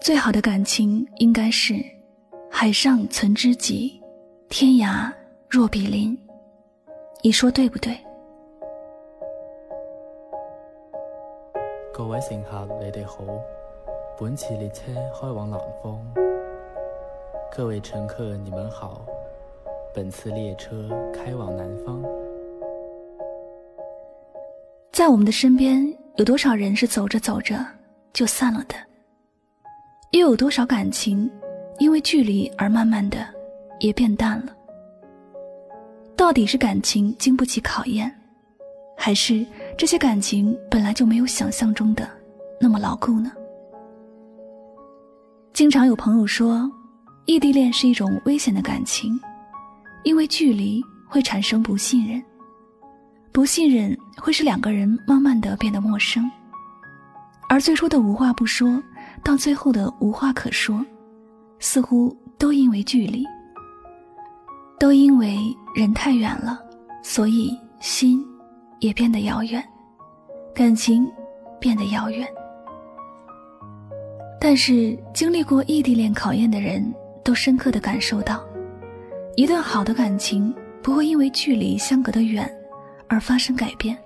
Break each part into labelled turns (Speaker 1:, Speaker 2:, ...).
Speaker 1: 最好的感情应该是海上存知己，天涯若比邻。你说对不对？
Speaker 2: 各位乘客，你哋好，本次列车开往南方。各位乘客，你们好，本次列车开往南方。
Speaker 1: 在我们的身边，有多少人是走着走着就散了的？又有多少感情，因为距离而慢慢的也变淡了？到底是感情经不起考验，还是这些感情本来就没有想象中的那么牢固呢？经常有朋友说，异地恋是一种危险的感情，因为距离会产生不信任，不信任会使两个人慢慢的变得陌生，而最初的无话不说。到最后的无话可说，似乎都因为距离，都因为人太远了，所以心也变得遥远，感情变得遥远。但是经历过异地恋考验的人都深刻的感受到，一段好的感情不会因为距离相隔的远而发生改变，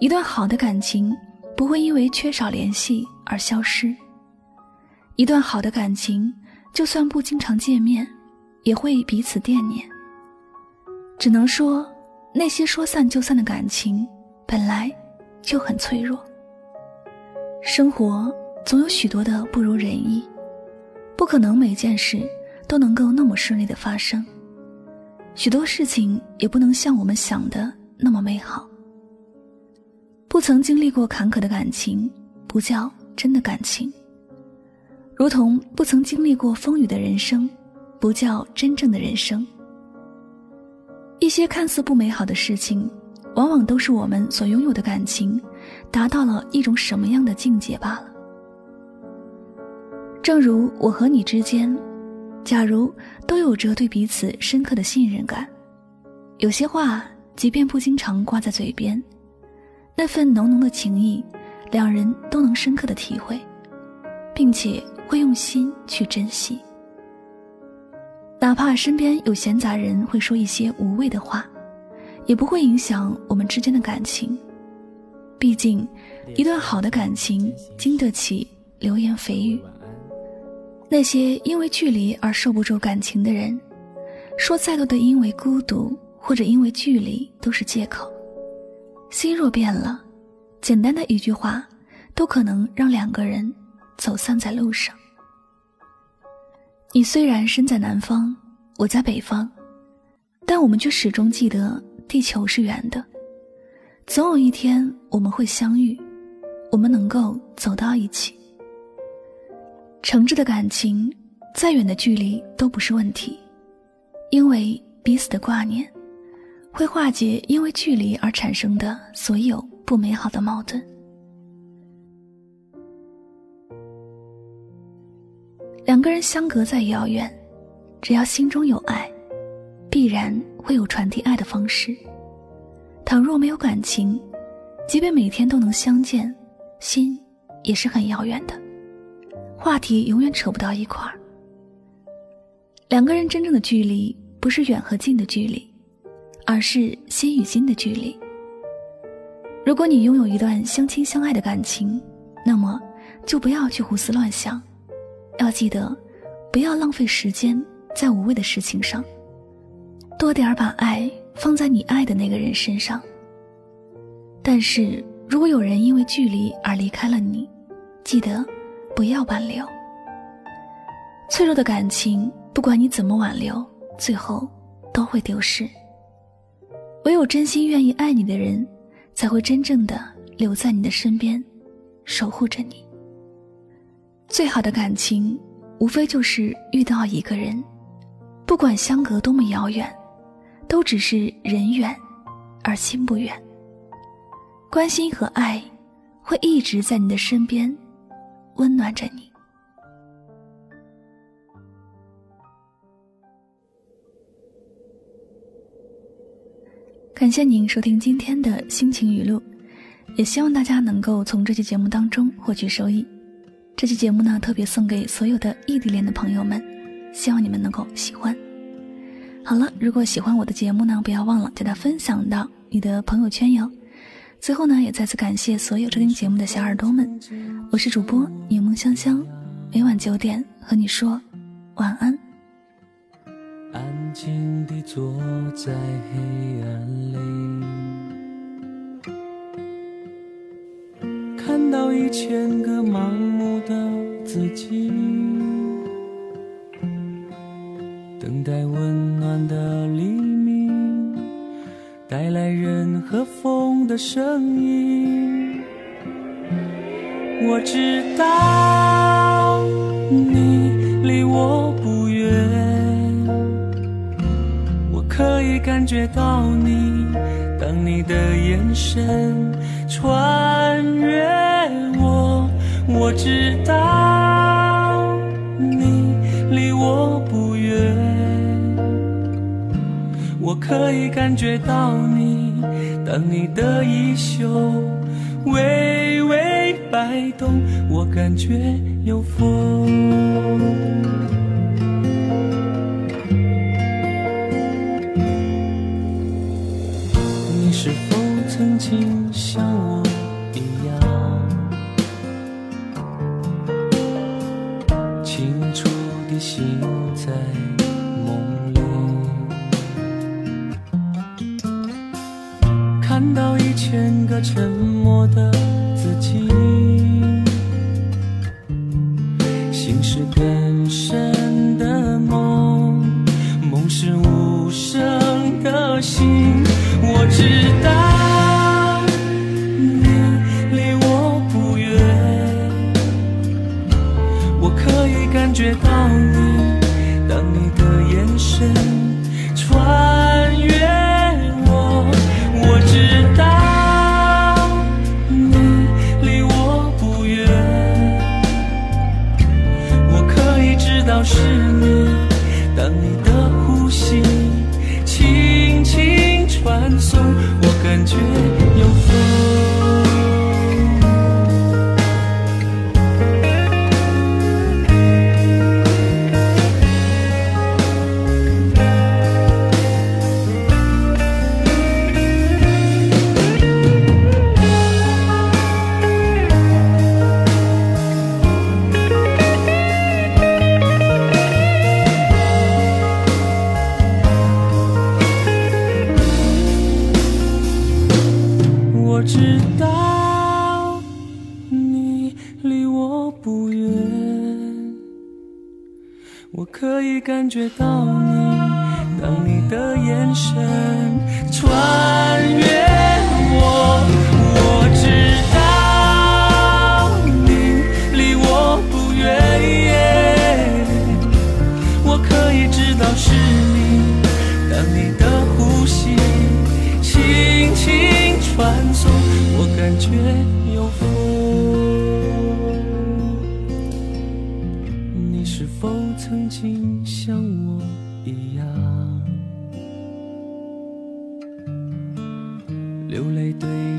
Speaker 1: 一段好的感情。不会因为缺少联系而消失。一段好的感情，就算不经常见面，也会彼此惦念。只能说，那些说散就散的感情，本来就很脆弱。生活总有许多的不如人意，不可能每件事都能够那么顺利的发生，许多事情也不能像我们想的那么美好。不曾经历过坎坷的感情，不叫真的感情；如同不曾经历过风雨的人生，不叫真正的人生。一些看似不美好的事情，往往都是我们所拥有的感情达到了一种什么样的境界罢了。正如我和你之间，假如都有着对彼此深刻的信任感，有些话即便不经常挂在嘴边。那份浓浓的情谊，两人都能深刻的体会，并且会用心去珍惜。哪怕身边有闲杂人会说一些无谓的话，也不会影响我们之间的感情。毕竟，一段好的感情经得起流言蜚语。那些因为距离而受不住感情的人，说再多的因为孤独或者因为距离都是借口。心若变了，简单的一句话，都可能让两个人走散在路上。你虽然身在南方，我在北方，但我们却始终记得地球是圆的。总有一天我们会相遇，我们能够走到一起。诚挚的感情，再远的距离都不是问题，因为彼此的挂念。会化解因为距离而产生的所有不美好的矛盾。两个人相隔再遥远，只要心中有爱，必然会有传递爱的方式。倘若没有感情，即便每天都能相见，心也是很遥远的，话题永远扯不到一块儿。两个人真正的距离，不是远和近的距离。而是心与心的距离。如果你拥有一段相亲相爱的感情，那么就不要去胡思乱想，要记得，不要浪费时间在无谓的事情上，多点儿把爱放在你爱的那个人身上。但是如果有人因为距离而离开了你，记得不要挽留。脆弱的感情，不管你怎么挽留，最后都会丢失。唯有真心愿意爱你的人，才会真正的留在你的身边，守护着你。最好的感情，无非就是遇到一个人，不管相隔多么遥远，都只是人远，而心不远。关心和爱，会一直在你的身边，温暖着你。感谢您收听今天的心情语录，也希望大家能够从这期节目当中获取收益。这期节目呢，特别送给所有的异地恋的朋友们，希望你们能够喜欢。好了，如果喜欢我的节目呢，不要忘了将它分享到你的朋友圈哟。最后呢，也再次感谢所有收听节目的小耳朵们，我是主播柠檬香香，每晚九点和你说晚安。
Speaker 3: 安静地坐在黑暗千个盲目的自己，等待温暖的黎明，带来人和风的声音。我知道你离我不远。我可以感觉到你，当你的眼神穿越我，我知道你离我不远。我可以感觉到你，当你的衣袖微微摆动，我感觉有风。你是否曾经想一千个沉默的自己，心是更深的梦，梦是无声的心，我知道你离我不远，我可以感。觉到你，当你的眼神穿你的呼吸轻轻传送，我感觉有风。可以感觉到你，当你的眼神穿越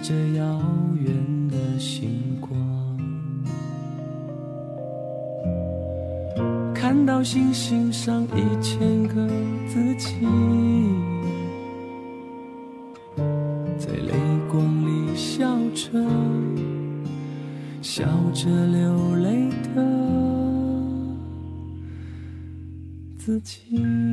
Speaker 3: 着遥远的星光，看到星星上一千个自己，在泪光里笑着，笑着流泪的。自己。